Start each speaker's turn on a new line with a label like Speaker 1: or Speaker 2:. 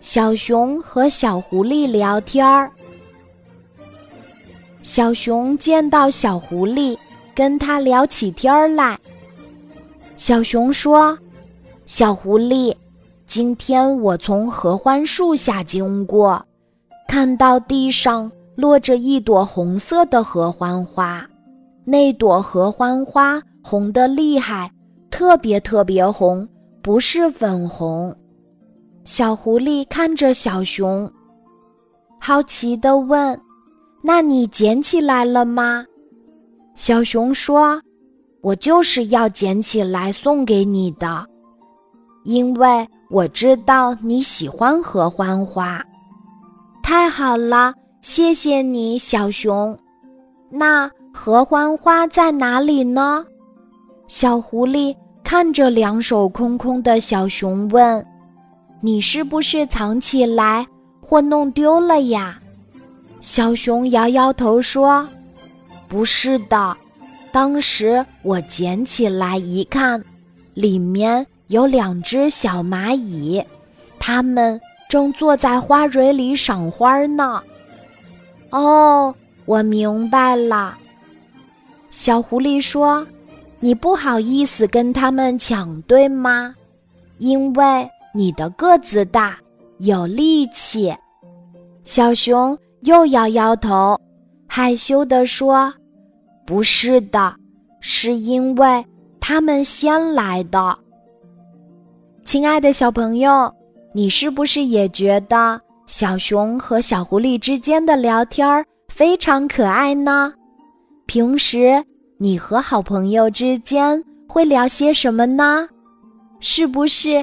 Speaker 1: 小熊和小狐狸聊天儿。小熊见到小狐狸，跟他聊起天儿来。小熊说：“小狐狸，今天我从合欢树下经过，看到地上落着一朵红色的合欢花，那朵合欢花红得厉害，特别特别红，不是粉红。”小狐狸看着小熊，好奇地问：“那你捡起来了吗？”小熊说：“我就是要捡起来送给你的，因为我知道你喜欢合欢花。”太好了，谢谢你，小熊。那合欢花在哪里呢？小狐狸看着两手空空的小熊问。你是不是藏起来或弄丢了呀？小熊摇摇头说：“不是的，当时我捡起来一看，里面有两只小蚂蚁，它们正坐在花蕊里赏花呢。”哦，我明白了。小狐狸说：“你不好意思跟它们抢，对吗？因为。”你的个子大，有力气。小熊又摇摇头，害羞地说：“不是的，是因为他们先来的。”亲爱的小朋友，你是不是也觉得小熊和小狐狸之间的聊天儿非常可爱呢？平时你和好朋友之间会聊些什么呢？是不是